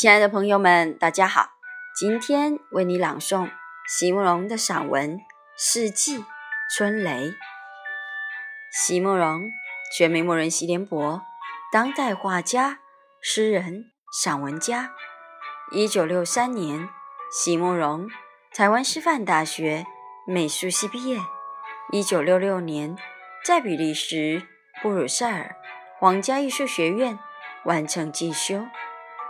亲爱的朋友们，大家好！今天为你朗诵席慕容的散文《四季·春雷》。席慕容，全名慕人席联博，当代画家、诗人、散文家。一九六三年，席慕容台湾师范大学美术系毕业。一九六六年，在比利时布鲁塞尔皇家艺术学院完成进修。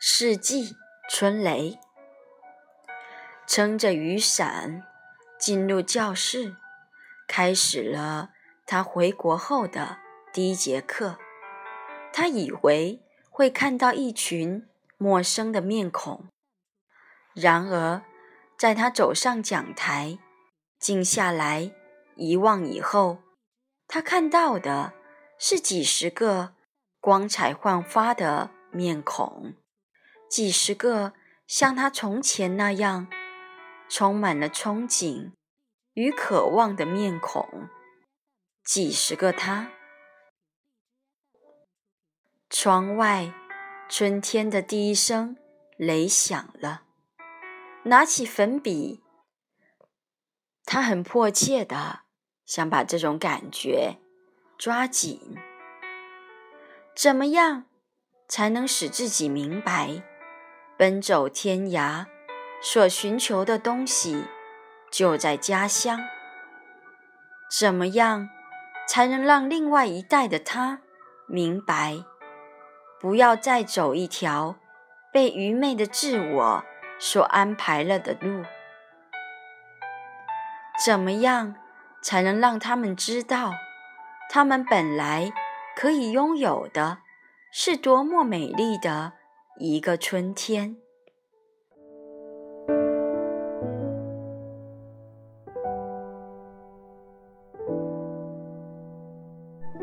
世纪春雷，撑着雨伞进入教室，开始了他回国后的第一节课。他以为会看到一群陌生的面孔，然而在他走上讲台，静下来一望以后，他看到的是几十个光彩焕发的面孔。几十个像他从前那样充满了憧憬与渴望的面孔，几十个他。窗外，春天的第一声雷响了。拿起粉笔，他很迫切的想把这种感觉抓紧。怎么样才能使自己明白？奔走天涯，所寻求的东西就在家乡。怎么样才能让另外一代的他明白，不要再走一条被愚昧的自我所安排了的路？怎么样才能让他们知道，他们本来可以拥有的是多么美丽的？一个春天。